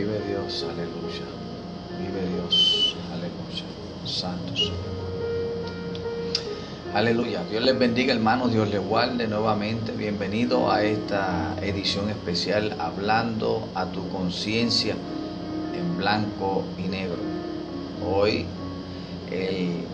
Vive Dios, aleluya. Vive Dios, aleluya. Santo Señor. Aleluya. Dios les bendiga, hermanos. Dios les guarde nuevamente. Bienvenido a esta edición especial hablando a tu conciencia en blanco y negro. Hoy, el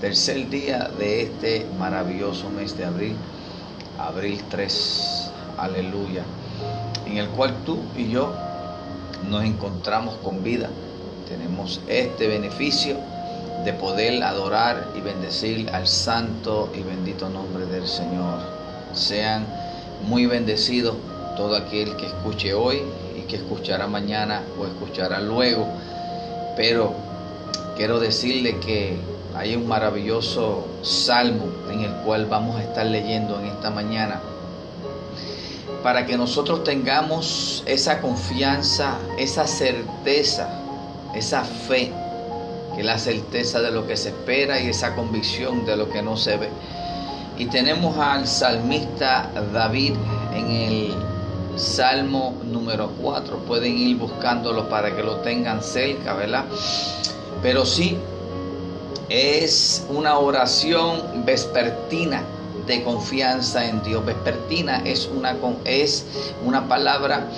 tercer día de este maravilloso mes de abril, abril 3. Aleluya. En el cual tú y yo nos encontramos con vida. Tenemos este beneficio de poder adorar y bendecir al santo y bendito nombre del Señor. Sean muy bendecidos todo aquel que escuche hoy y que escuchará mañana o escuchará luego. Pero quiero decirle que hay un maravilloso salmo en el cual vamos a estar leyendo en esta mañana para que nosotros tengamos esa confianza, esa certeza, esa fe, que es la certeza de lo que se espera y esa convicción de lo que no se ve. Y tenemos al salmista David en el Salmo número 4. Pueden ir buscándolo para que lo tengan cerca, ¿verdad? Pero sí, es una oración vespertina de confianza en Dios. Vespertina es una, es una palabra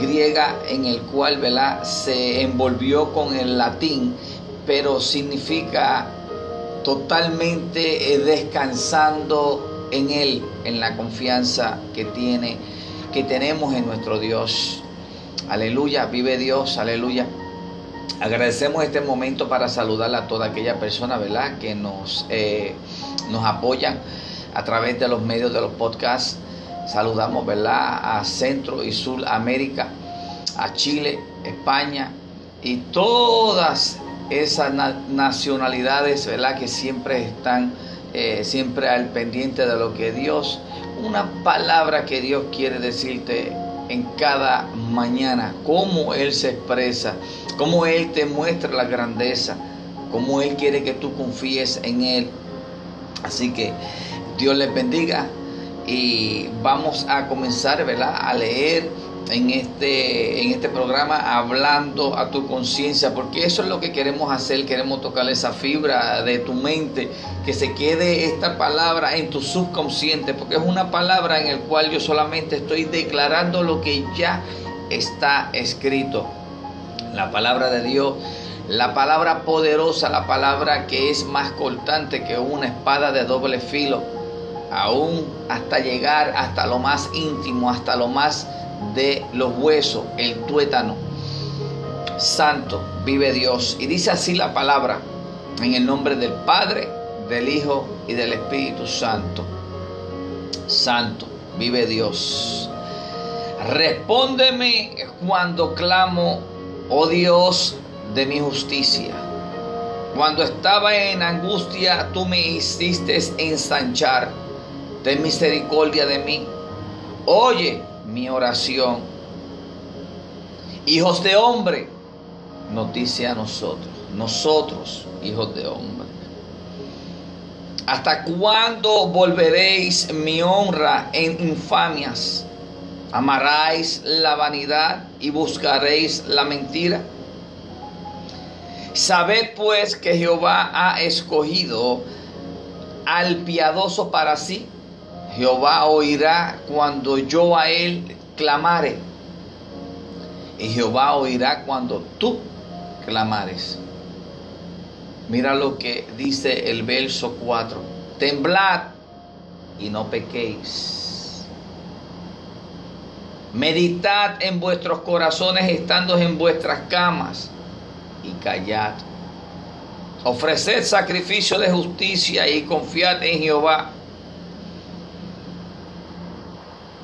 griega en el cual ¿verdad? se envolvió con el latín, pero significa totalmente eh, descansando en Él, en la confianza que tiene, que tenemos en nuestro Dios. Aleluya, vive Dios, aleluya. Agradecemos este momento para saludar a toda aquella persona, ¿verdad? Que nos, eh, nos apoyan a través de los medios de los podcasts. Saludamos, ¿verdad? A Centro y Sudamérica, a Chile, España y todas esas nacionalidades, ¿verdad? Que siempre están eh, siempre al pendiente de lo que Dios, una palabra que Dios quiere decirte en cada mañana, cómo Él se expresa, cómo Él te muestra la grandeza, cómo Él quiere que tú confíes en Él. Así que Dios les bendiga y vamos a comenzar ¿verdad? a leer en este, en este programa hablando a tu conciencia, porque eso es lo que queremos hacer, queremos tocar esa fibra de tu mente, que se quede esta palabra en tu subconsciente, porque es una palabra en el cual yo solamente estoy declarando lo que ya está escrito. La palabra de Dios, la palabra poderosa, la palabra que es más cortante que una espada de doble filo aún hasta llegar hasta lo más íntimo, hasta lo más de los huesos, el tuétano. Santo, vive Dios. Y dice así la palabra, en el nombre del Padre, del Hijo y del Espíritu Santo. Santo, vive Dios. Respóndeme cuando clamo, oh Dios de mi justicia. Cuando estaba en angustia, tú me hiciste ensanchar ten misericordia de mí. Oye mi oración. Hijos de hombre, noticia a nosotros, nosotros, hijos de hombre. ¿Hasta cuándo volveréis mi honra en infamias? ¿Amaráis la vanidad y buscaréis la mentira? Sabed pues que Jehová ha escogido al piadoso para sí Jehová oirá cuando yo a él clamare. Y Jehová oirá cuando tú clamares. Mira lo que dice el verso 4. Temblad y no pequéis. Meditad en vuestros corazones estando en vuestras camas y callad. Ofreced sacrificio de justicia y confiad en Jehová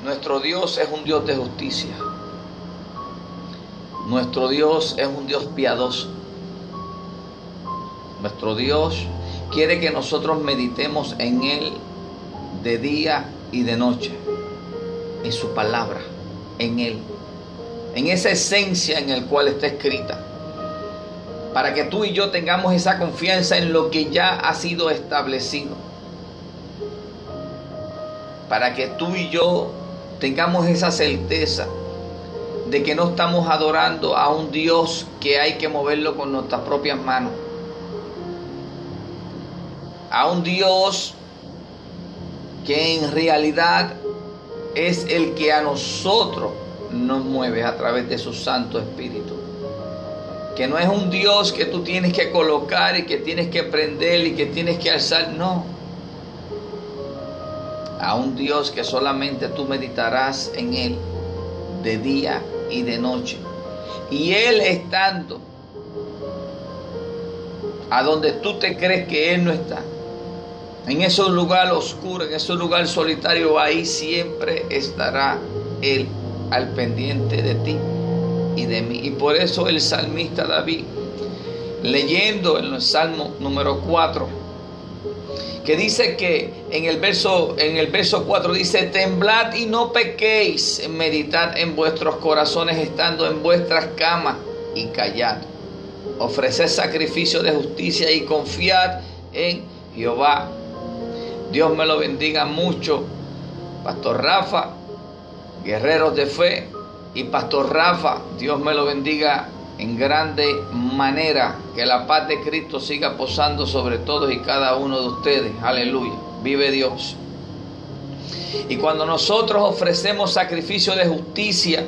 Nuestro Dios es un Dios de justicia. Nuestro Dios es un Dios piadoso. Nuestro Dios quiere que nosotros meditemos en Él de día y de noche, en su palabra, en Él, en esa esencia en el cual está escrita, para que tú y yo tengamos esa confianza en lo que ya ha sido establecido, para que tú y yo tengamos esa certeza de que no estamos adorando a un Dios que hay que moverlo con nuestras propias manos. A un Dios que en realidad es el que a nosotros nos mueve a través de su Santo Espíritu. Que no es un Dios que tú tienes que colocar y que tienes que prender y que tienes que alzar, no. A un Dios que solamente tú meditarás en Él de día y de noche. Y Él estando a donde tú te crees que Él no está, en ese lugar oscuro, en ese lugar solitario, ahí siempre estará Él al pendiente de ti y de mí. Y por eso el salmista David, leyendo en el Salmo número 4, que dice que en el verso en el verso 4 dice, "Temblad y no pequéis, meditad en vuestros corazones estando en vuestras camas y callad. Ofreced sacrificio de justicia y confiad en Jehová." Dios me lo bendiga mucho, Pastor Rafa, guerreros de fe y Pastor Rafa, Dios me lo bendiga en grande manera. Que la paz de Cristo siga posando sobre todos y cada uno de ustedes. Aleluya. Vive Dios. Y cuando nosotros ofrecemos sacrificio de justicia,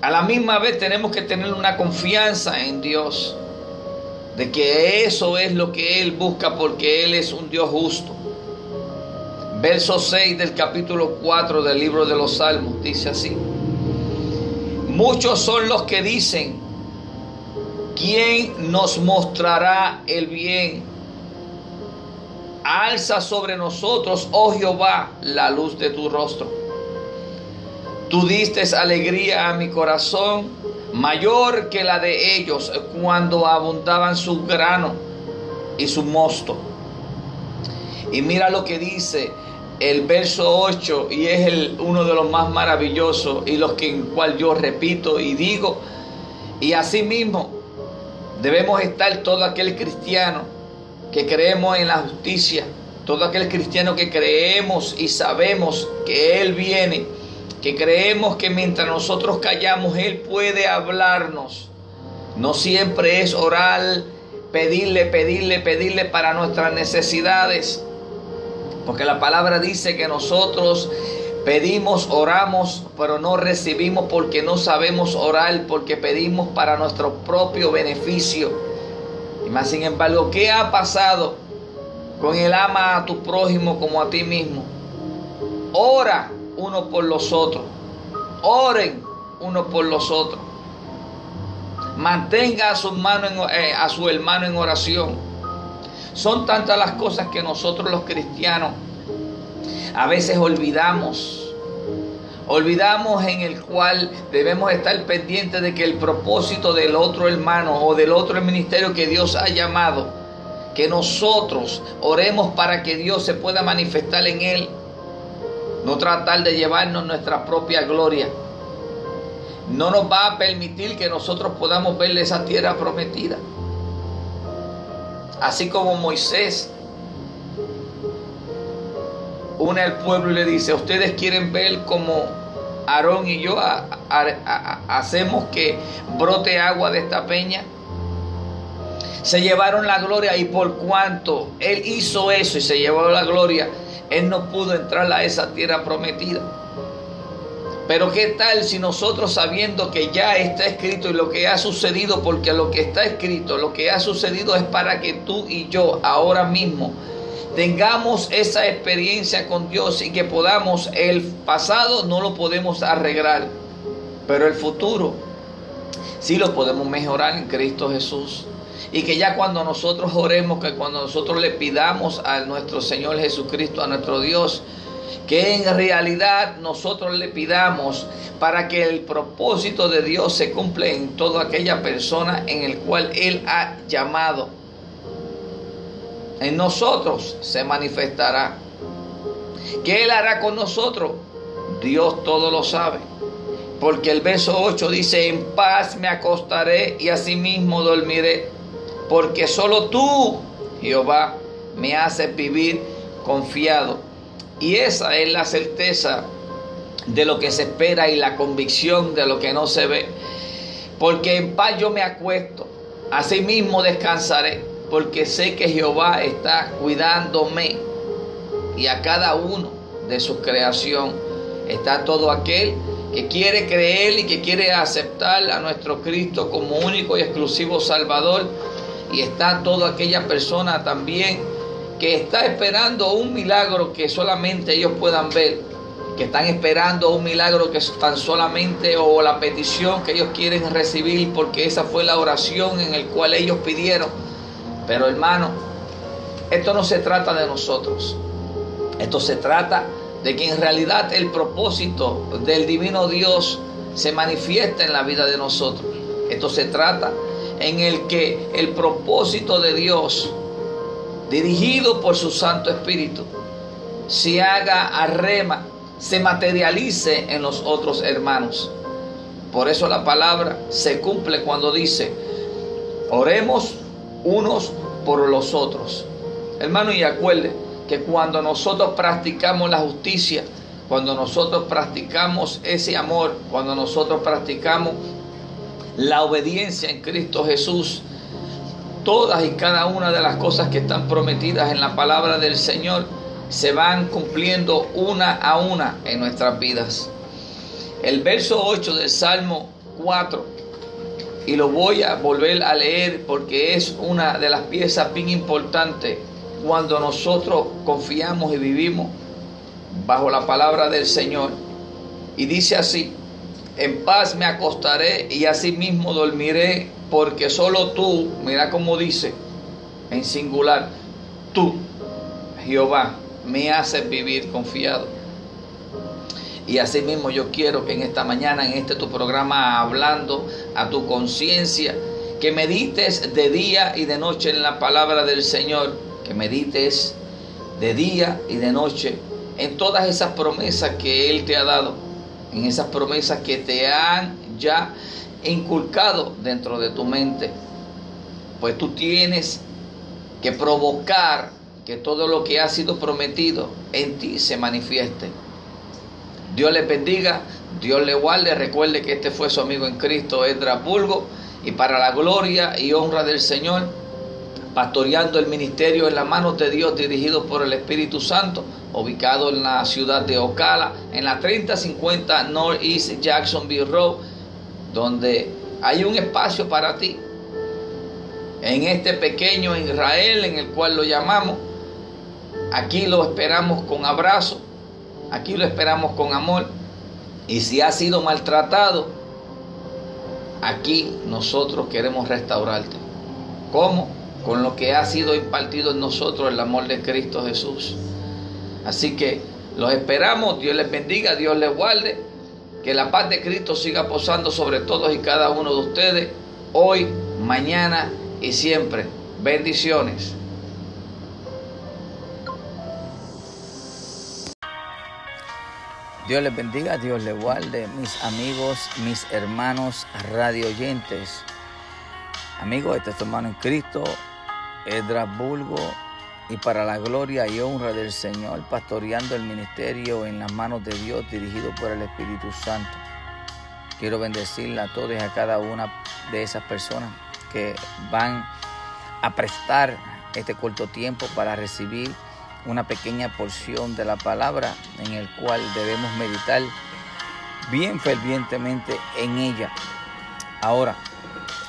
a la misma vez tenemos que tener una confianza en Dios. De que eso es lo que Él busca porque Él es un Dios justo. Verso 6 del capítulo 4 del libro de los Salmos dice así. Muchos son los que dicen, ¿quién nos mostrará el bien? Alza sobre nosotros, oh Jehová, la luz de tu rostro. Tú diste alegría a mi corazón, mayor que la de ellos cuando abundaban su grano y su mosto. Y mira lo que dice el verso 8 y es el, uno de los más maravillosos y los que en cual yo repito y digo y asimismo debemos estar todo aquel cristiano que creemos en la justicia todo aquel cristiano que creemos y sabemos que Él viene que creemos que mientras nosotros callamos Él puede hablarnos. No siempre es orar pedirle pedirle pedirle para nuestras necesidades porque la palabra dice que nosotros pedimos, oramos, pero no recibimos porque no sabemos orar, porque pedimos para nuestro propio beneficio. Y más sin embargo, ¿qué ha pasado con el ama a tu prójimo como a ti mismo? Ora uno por los otros. Oren uno por los otros. Mantenga a su, hermano eh, su hermano en oración. Son tantas las cosas que nosotros los cristianos a veces olvidamos. Olvidamos en el cual debemos estar pendientes de que el propósito del otro hermano o del otro ministerio que Dios ha llamado, que nosotros oremos para que Dios se pueda manifestar en él. No tratar de llevarnos nuestra propia gloria. No nos va a permitir que nosotros podamos verle esa tierra prometida. Así como Moisés une al pueblo y le dice, ustedes quieren ver como Aarón y yo hacemos que brote agua de esta peña. Se llevaron la gloria y por cuanto él hizo eso y se llevó la gloria, él no pudo entrar a esa tierra prometida. Pero qué tal si nosotros sabiendo que ya está escrito y lo que ha sucedido, porque lo que está escrito, lo que ha sucedido es para que tú y yo ahora mismo tengamos esa experiencia con Dios y que podamos, el pasado no lo podemos arreglar, pero el futuro sí lo podemos mejorar en Cristo Jesús. Y que ya cuando nosotros oremos, que cuando nosotros le pidamos a nuestro Señor Jesucristo, a nuestro Dios, que en realidad nosotros le pidamos para que el propósito de Dios se cumpla en toda aquella persona en el cual Él ha llamado. En nosotros se manifestará. ¿Qué Él hará con nosotros? Dios todo lo sabe. Porque el verso 8 dice, en paz me acostaré y asimismo dormiré. Porque solo tú, Jehová, me haces vivir confiado y esa es la certeza de lo que se espera y la convicción de lo que no se ve. Porque en paz yo me acuesto, asimismo descansaré, porque sé que Jehová está cuidándome y a cada uno de su creación. Está todo aquel que quiere creer y que quiere aceptar a nuestro Cristo como único y exclusivo Salvador. Y está toda aquella persona también que está esperando un milagro que solamente ellos puedan ver, que están esperando un milagro que tan solamente o la petición que ellos quieren recibir porque esa fue la oración en el cual ellos pidieron. Pero hermano, esto no se trata de nosotros. Esto se trata de que en realidad el propósito del divino Dios se manifiesta en la vida de nosotros. Esto se trata en el que el propósito de Dios, dirigido por su Santo Espíritu, se haga a rema, se materialice en los otros hermanos. Por eso la palabra se cumple cuando dice, oremos unos por los otros. Hermano, y acuerde, que cuando nosotros practicamos la justicia, cuando nosotros practicamos ese amor, cuando nosotros practicamos la obediencia en Cristo Jesús, todas y cada una de las cosas que están prometidas en la palabra del Señor se van cumpliendo una a una en nuestras vidas. El verso 8 del Salmo 4, y lo voy a volver a leer porque es una de las piezas bien importantes cuando nosotros confiamos y vivimos bajo la palabra del Señor. Y dice así, en paz me acostaré y asimismo dormiré, porque solo tú, mira cómo dice, en singular, tú, Jehová, me haces vivir confiado. Y asimismo yo quiero que en esta mañana, en este tu programa, hablando a tu conciencia, que medites de día y de noche en la palabra del Señor que medites de día y de noche en todas esas promesas que Él te ha dado, en esas promesas que te han ya inculcado dentro de tu mente. Pues tú tienes que provocar que todo lo que ha sido prometido en ti se manifieste. Dios le bendiga, Dios le guarde. Recuerde que este fue su amigo en Cristo, Edra Pulgo, y para la gloria y honra del Señor pastoreando el ministerio en las manos de Dios dirigido por el Espíritu Santo, ubicado en la ciudad de Ocala, en la 3050 Northeast Jacksonville Road, donde hay un espacio para ti. En este pequeño Israel, en el cual lo llamamos, aquí lo esperamos con abrazo, aquí lo esperamos con amor. Y si ha sido maltratado, aquí nosotros queremos restaurarte. ¿Cómo? con lo que ha sido impartido en nosotros el amor de Cristo Jesús. Así que los esperamos, Dios les bendiga, Dios les guarde, que la paz de Cristo siga posando sobre todos y cada uno de ustedes, hoy, mañana y siempre. Bendiciones. Dios les bendiga, Dios les guarde, mis amigos, mis hermanos radio oyentes. Amigos, este es tu hermano en Cristo, Bulgo y para la gloria y honra del Señor, pastoreando el ministerio en las manos de Dios, dirigido por el Espíritu Santo. Quiero bendecirle a todos y a cada una de esas personas que van a prestar este corto tiempo para recibir una pequeña porción de la palabra en el cual debemos meditar bien fervientemente en ella. Ahora,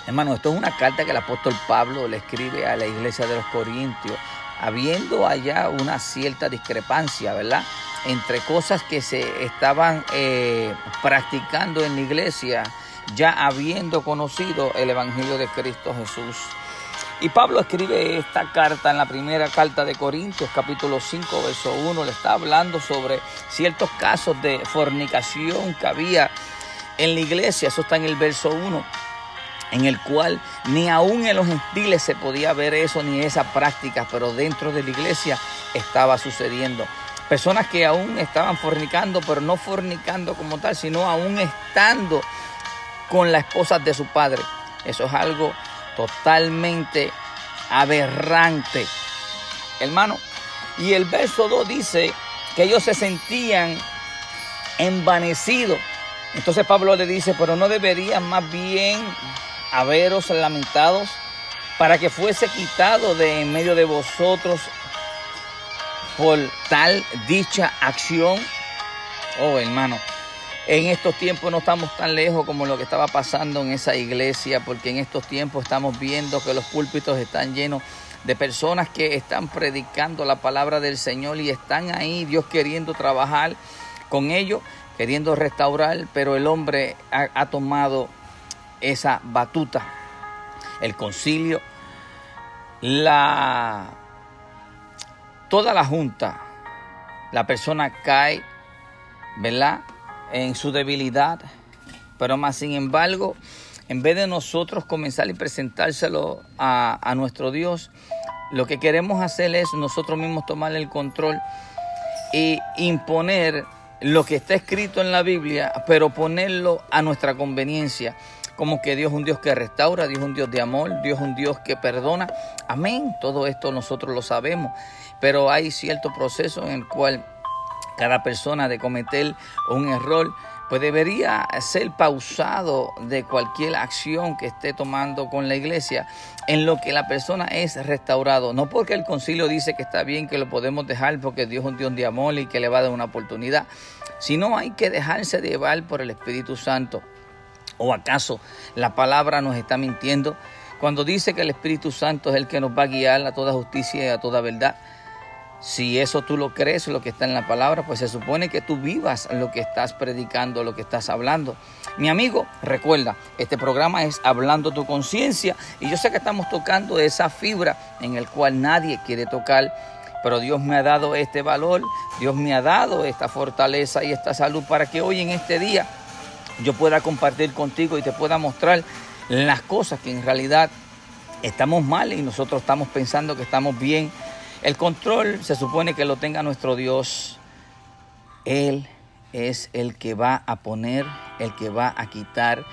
Hermano, esto es una carta que el apóstol Pablo le escribe a la iglesia de los Corintios, habiendo allá una cierta discrepancia, ¿verdad? Entre cosas que se estaban eh, practicando en la iglesia, ya habiendo conocido el Evangelio de Cristo Jesús. Y Pablo escribe esta carta en la primera carta de Corintios, capítulo 5, verso 1. Le está hablando sobre ciertos casos de fornicación que había en la iglesia. Eso está en el verso 1 en el cual ni aún en los gentiles se podía ver eso ni esa práctica, pero dentro de la iglesia estaba sucediendo. Personas que aún estaban fornicando, pero no fornicando como tal, sino aún estando con la esposa de su padre. Eso es algo totalmente aberrante, hermano. Y el verso 2 dice que ellos se sentían envanecido. Entonces Pablo le dice, pero no debería más bien haberos lamentados para que fuese quitado de en medio de vosotros por tal dicha acción. Oh, hermano, en estos tiempos no estamos tan lejos como lo que estaba pasando en esa iglesia, porque en estos tiempos estamos viendo que los púlpitos están llenos de personas que están predicando la palabra del Señor y están ahí, Dios queriendo trabajar con ellos, queriendo restaurar, pero el hombre ha, ha tomado esa batuta. El concilio, la toda la junta, la persona cae, ¿verdad? En su debilidad, pero más sin embargo, en vez de nosotros comenzar y presentárselo a, nuestro Dios, lo que queremos hacer es nosotros mismos tomar el control e imponer lo que está escrito en la Biblia, pero ponerlo a nuestra conveniencia como que Dios es un Dios que restaura, Dios es un Dios de amor, Dios es un Dios que perdona. Amén. Todo esto nosotros lo sabemos, pero hay cierto proceso en el cual cada persona de cometer un error pues debería ser pausado de cualquier acción que esté tomando con la iglesia en lo que la persona es restaurado. No porque el concilio dice que está bien que lo podemos dejar porque Dios es un Dios de amor y que le va a dar una oportunidad, sino hay que dejarse llevar por el Espíritu Santo. ¿O acaso la palabra nos está mintiendo? Cuando dice que el Espíritu Santo es el que nos va a guiar a toda justicia y a toda verdad. Si eso tú lo crees, lo que está en la palabra, pues se supone que tú vivas lo que estás predicando, lo que estás hablando. Mi amigo, recuerda, este programa es Hablando tu conciencia y yo sé que estamos tocando esa fibra en el cual nadie quiere tocar, pero Dios me ha dado este valor, Dios me ha dado esta fortaleza y esta salud para que hoy en este día yo pueda compartir contigo y te pueda mostrar las cosas que en realidad estamos mal y nosotros estamos pensando que estamos bien. El control se supone que lo tenga nuestro Dios. Él es el que va a poner, el que va a quitar,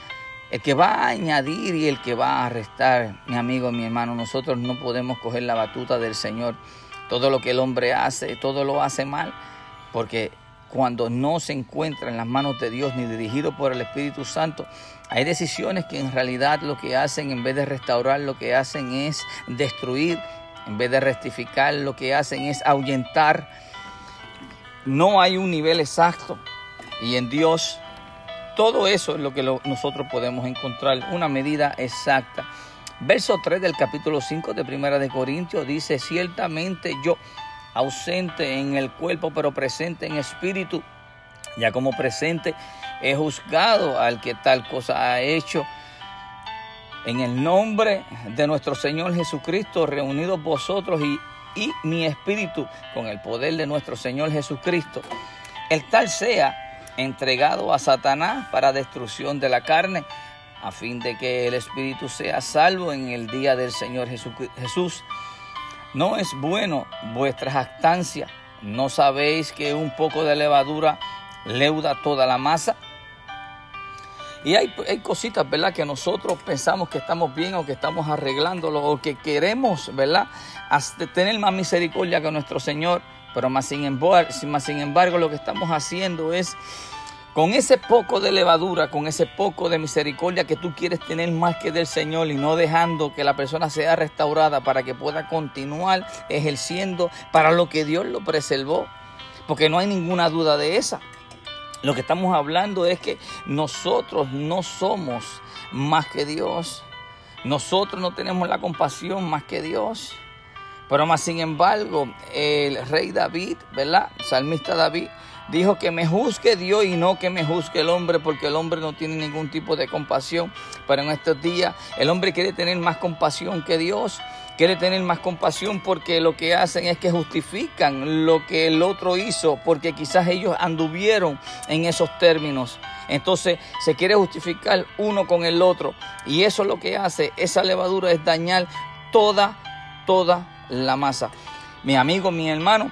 el que va a añadir y el que va a restar. Mi amigo, mi hermano, nosotros no podemos coger la batuta del Señor. Todo lo que el hombre hace, todo lo hace mal, porque cuando no se encuentra en las manos de Dios ni dirigido por el Espíritu Santo, hay decisiones que en realidad lo que hacen, en vez de restaurar, lo que hacen es destruir, en vez de rectificar, lo que hacen es ahuyentar. No hay un nivel exacto. Y en Dios, todo eso es lo que nosotros podemos encontrar, una medida exacta. Verso 3 del capítulo 5 de Primera de Corintios dice, ciertamente yo ausente en el cuerpo, pero presente en espíritu. Ya como presente he juzgado al que tal cosa ha hecho. En el nombre de nuestro Señor Jesucristo, reunidos vosotros y, y mi espíritu con el poder de nuestro Señor Jesucristo, el tal sea entregado a Satanás para destrucción de la carne, a fin de que el espíritu sea salvo en el día del Señor Jesús. No es bueno vuestra jactancia. ¿No sabéis que un poco de levadura leuda toda la masa? Y hay, hay, cositas, ¿verdad? Que nosotros pensamos que estamos bien o que estamos arreglándolo o que queremos, ¿verdad? tener más misericordia que nuestro Señor. Pero más sin, embargo, más sin embargo lo que estamos haciendo es con ese poco de levadura, con ese poco de misericordia que tú quieres tener más que del Señor y no dejando que la persona sea restaurada para que pueda continuar ejerciendo para lo que Dios lo preservó. Porque no hay ninguna duda de esa. Lo que estamos hablando es que nosotros no somos más que Dios. Nosotros no tenemos la compasión más que Dios. Pero más sin embargo, el rey David, ¿verdad? Salmista David Dijo que me juzgue Dios y no que me juzgue el hombre, porque el hombre no tiene ningún tipo de compasión. Pero en estos días el hombre quiere tener más compasión que Dios. Quiere tener más compasión porque lo que hacen es que justifican lo que el otro hizo, porque quizás ellos anduvieron en esos términos. Entonces se quiere justificar uno con el otro. Y eso es lo que hace, esa levadura es dañar toda, toda la masa. Mi amigo, mi hermano,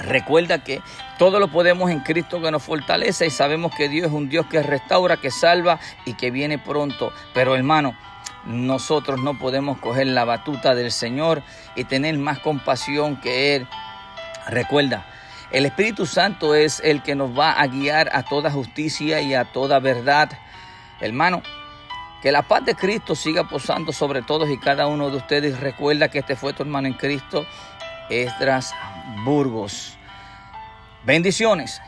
Recuerda que todo lo podemos en Cristo que nos fortalece y sabemos que Dios es un Dios que restaura, que salva y que viene pronto. Pero hermano, nosotros no podemos coger la batuta del Señor y tener más compasión que Él. Recuerda, El Espíritu Santo es el que nos va a guiar a toda justicia y a toda verdad. Hermano, que la paz de Cristo siga posando sobre todos y cada uno de ustedes. Recuerda que este fue tu hermano en Cristo, Esdras Burgos. Bendiciones.